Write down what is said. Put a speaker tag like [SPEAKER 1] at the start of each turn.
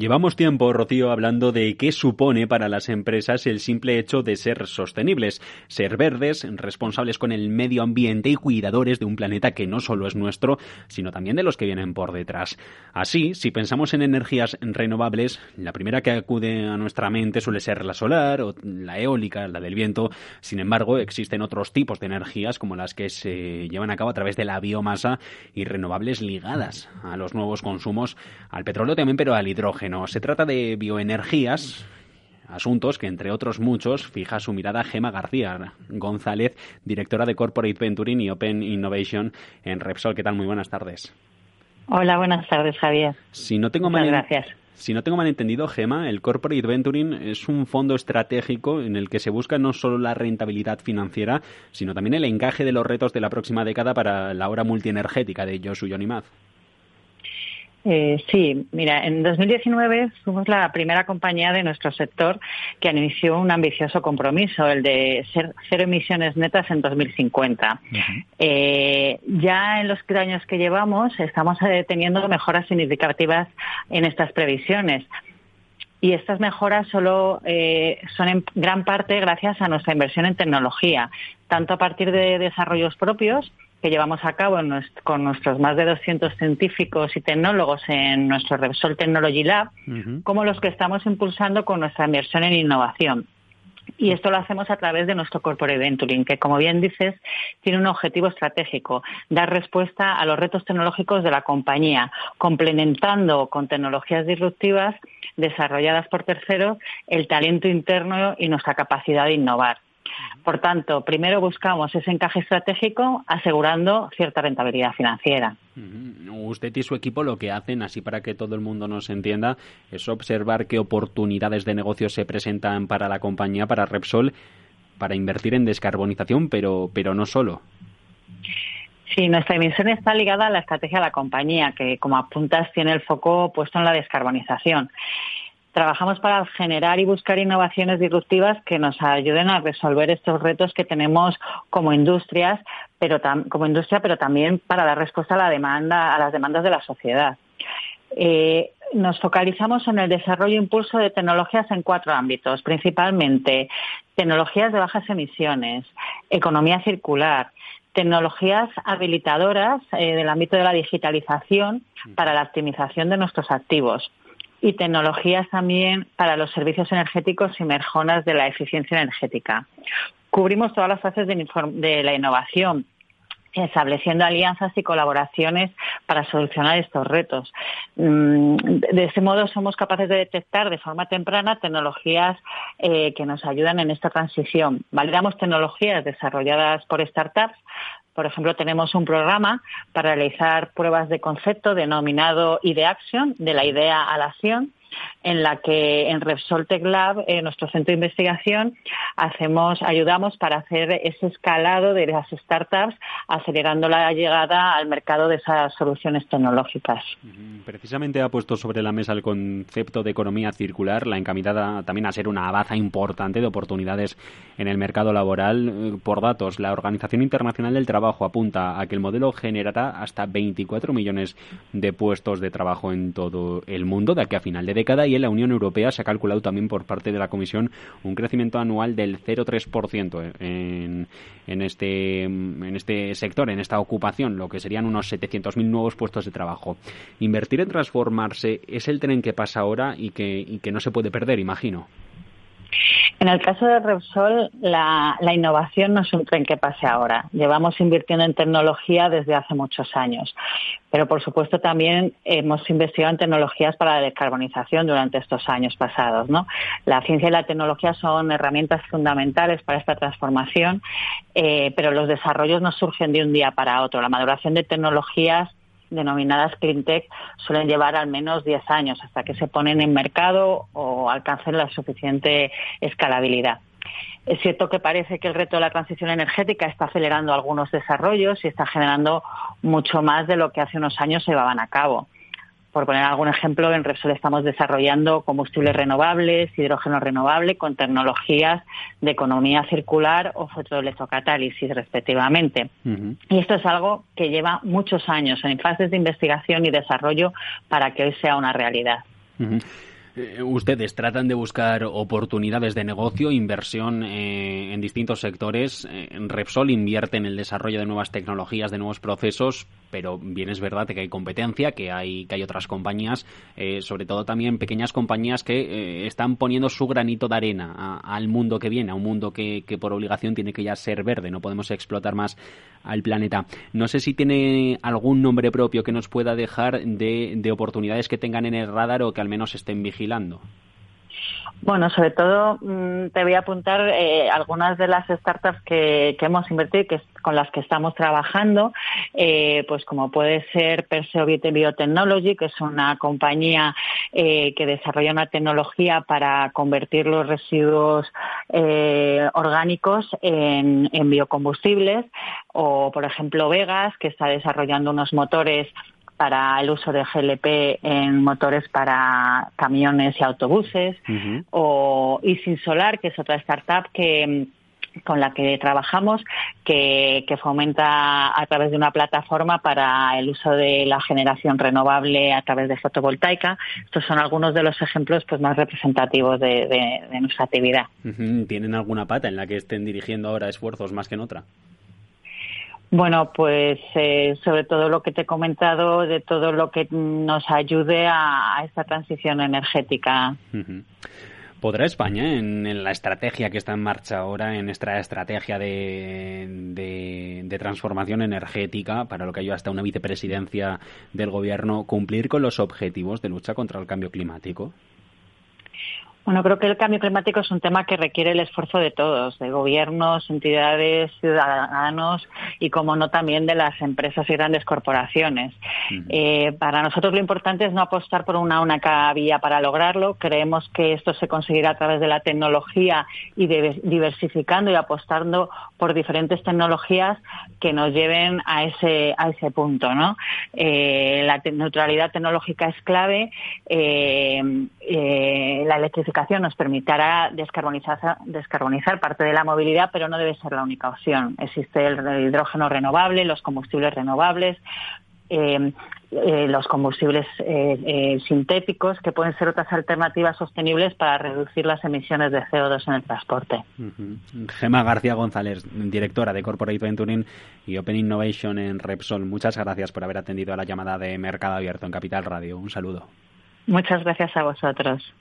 [SPEAKER 1] Llevamos tiempo, Rocío, hablando de qué supone para las empresas el simple hecho de ser sostenibles, ser verdes, responsables con el medio ambiente y cuidadores de un planeta que no solo es nuestro, sino también de los que vienen por detrás. Así, si pensamos en energías renovables, la primera que acude a nuestra mente suele ser la solar o la eólica, la del viento. Sin embargo, existen otros tipos de energías como las que se llevan a cabo a través de la biomasa y renovables ligadas a los nuevos consumos, al petróleo también, pero al hidrógeno se trata de bioenergías, asuntos que, entre otros muchos, fija su mirada Gema García González, directora de Corporate Venturing y Open Innovation en Repsol. ¿Qué tal? Muy buenas tardes.
[SPEAKER 2] Hola, buenas tardes, Javier.
[SPEAKER 1] Si no tengo
[SPEAKER 2] Muchas gracias.
[SPEAKER 1] Si no tengo mal entendido, Gema, el Corporate Venturing es un fondo estratégico en el que se busca no solo la rentabilidad financiera, sino también el encaje de los retos de la próxima década para la hora multienergética de Josu Maz.
[SPEAKER 2] Eh, sí, mira, en 2019 fuimos la primera compañía de nuestro sector que inició un ambicioso compromiso, el de ser cero emisiones netas en 2050. eh, ya en los años que llevamos estamos eh, teniendo mejoras significativas en estas previsiones. Y estas mejoras solo eh, son en gran parte gracias a nuestra inversión en tecnología, tanto a partir de desarrollos propios que llevamos a cabo con nuestros más de 200 científicos y tecnólogos en nuestro Repsol Technology Lab, como los que estamos impulsando con nuestra inversión en innovación. Y esto lo hacemos a través de nuestro Corporate Venturing, que, como bien dices, tiene un objetivo estratégico, dar respuesta a los retos tecnológicos de la compañía, complementando con tecnologías disruptivas desarrolladas por terceros el talento interno y nuestra capacidad de innovar. Por tanto, primero buscamos ese encaje estratégico asegurando cierta rentabilidad financiera.
[SPEAKER 1] Usted y su equipo lo que hacen, así para que todo el mundo nos entienda, es observar qué oportunidades de negocio se presentan para la compañía, para Repsol, para invertir en descarbonización, pero, pero no solo.
[SPEAKER 2] Sí, nuestra emisión está ligada a la estrategia de la compañía, que como apuntas tiene el foco puesto en la descarbonización. Trabajamos para generar y buscar innovaciones disruptivas que nos ayuden a resolver estos retos que tenemos como industrias, pero como industria, pero también para dar respuesta a la demanda, a las demandas de la sociedad. Eh, nos focalizamos en el desarrollo e impulso de tecnologías en cuatro ámbitos, principalmente tecnologías de bajas emisiones, economía circular, tecnologías habilitadoras eh, del ámbito de la digitalización para la optimización de nuestros activos y tecnologías también para los servicios energéticos y mejoras de la eficiencia energética. Cubrimos todas las fases de, la innovación, estableciendo alianzas y colaboraciones para solucionar estos retos. Mm, de ese modo somos capaces de detectar de forma temprana tecnologías eh, que nos ayudan en esta transición. Validamos tecnologías desarrolladas por startups por ejemplo, tenemos un programa para realizar pruebas de concepto denominado Action, de la idea a la acción, en la que en Repsol Tech Lab, en nuestro centro de investigación, hacemos, ayudamos para hacer ese escalado de las startups, acelerando la llegada al mercado de esas soluciones tecnológicas.
[SPEAKER 1] Precisamente ha puesto sobre la mesa el concepto de economía circular, la encaminada también a ser una baza importante de oportunidades en el mercado laboral. Eh, por datos, la Organización Internacional del Trabajo apunta a que el modelo generará hasta 24 millones de puestos de trabajo en todo el mundo de aquí a final de década y en la Unión Europea se ha calculado también por parte de la Comisión un crecimiento anual del 0,3% en, en, este, en este sector, en esta ocupación, lo que serían unos 700.000 nuevos puestos de trabajo. Invertir en transformarse es el tren que pasa ahora y que, y que no se puede perder, imagino.
[SPEAKER 2] En el caso de Repsol, la, innovación no es un tren que pase ahora. Llevamos invirtiendo en tecnología desde hace muchos años. Pero, por supuesto, también hemos investigado en tecnologías para la descarbonización durante estos años pasados. La ciencia y la tecnología son herramientas fundamentales para esta transformación, eh, pero los desarrollos no surgen de un día para otro. La maduración de tecnologías denominadas cleantech suelen llevar al menos 10 años hasta que se ponen en mercado o alcancen la suficiente escalabilidad. Es cierto que parece que el reto de la transición energética está acelerando algunos desarrollos y está generando mucho más de lo que hace unos años se llevaban a cabo. Por poner algún ejemplo, en Repsol estamos desarrollando combustibles renovables, hidrógeno renovable con tecnologías de economía circular o fotoelectrocatálisis, respectivamente. Y esto es algo que lleva muchos años en fases de investigación y desarrollo para que hoy sea una realidad.
[SPEAKER 1] Ustedes tratan de buscar oportunidades de negocio, inversión eh, en distintos sectores. Eh, Repsol invierte en el desarrollo de nuevas tecnologías, de nuevos procesos, pero bien es verdad que hay competencia, que hay, que hay otras compañías, sobre todo también pequeñas compañías que están poniendo su granito de arena al mundo que viene, a un mundo que, por obligación tiene que ya ser verde. No podemos explotar más al planeta. No sé si tiene algún nombre propio que nos pueda dejar de, de oportunidades que tengan en el radar o que al menos estén
[SPEAKER 2] Bueno, sobre todo mm, te voy a apuntar eh, algunas de las startups que, hemos invertido que, con las que estamos trabajando, eh, pues como puede ser Perseo Biotechnology, que es una compañía eh, que desarrolla una tecnología para convertir los residuos orgánicos en biocombustibles, o por ejemplo Vegas, que está desarrollando unos motores para el uso de GLP en motores para camiones y autobuses, o Isin Solar, que es otra startup que con la que trabajamos, que, fomenta a través de una plataforma para el uso de la generación renovable a través de fotovoltaica. Estos son algunos de los ejemplos pues, más representativos de, nuestra actividad.
[SPEAKER 1] ¿Tienen alguna pata en la que estén dirigiendo ahora esfuerzos más que en otra?
[SPEAKER 2] Bueno, pues eh, sobre todo lo que te he comentado, de todo lo que nos ayude a, esta transición energética.
[SPEAKER 1] ¿Podrá España, en, la estrategia que está en marcha ahora, en esta estrategia de, de, transformación energética, para lo que hay hasta una vicepresidencia del Gobierno, cumplir con los objetivos de lucha contra el cambio climático?
[SPEAKER 2] Bueno, creo que el cambio climático es un tema que requiere el esfuerzo de todos, de gobiernos, entidades, ciudadanos y, como no, también de las empresas y grandes corporaciones. Eh, para nosotros lo importante es no apostar por una única vía para lograrlo. Creemos que esto se conseguirá a través de la tecnología y de, diversificando y apostando por diferentes tecnologías que nos lleven a ese, a ese punto. ¿no? Eh, la neutralidad tecnológica es clave. Eh, la electricidad nos permitirá descarbonizar, descarbonizar parte de la movilidad, pero no debe ser la única opción. Existe el, hidrógeno renovable, los combustibles renovables, eh, eh, los combustibles eh, sintéticos, que pueden ser otras alternativas sostenibles para reducir las emisiones de CO2 en el transporte.
[SPEAKER 1] Gema García González, directora de Corporate Venturing y Open Innovation en Repsol, muchas gracias por haber atendido a la llamada de Mercado Abierto en Capital Radio. Un saludo.
[SPEAKER 2] Muchas gracias a vosotros.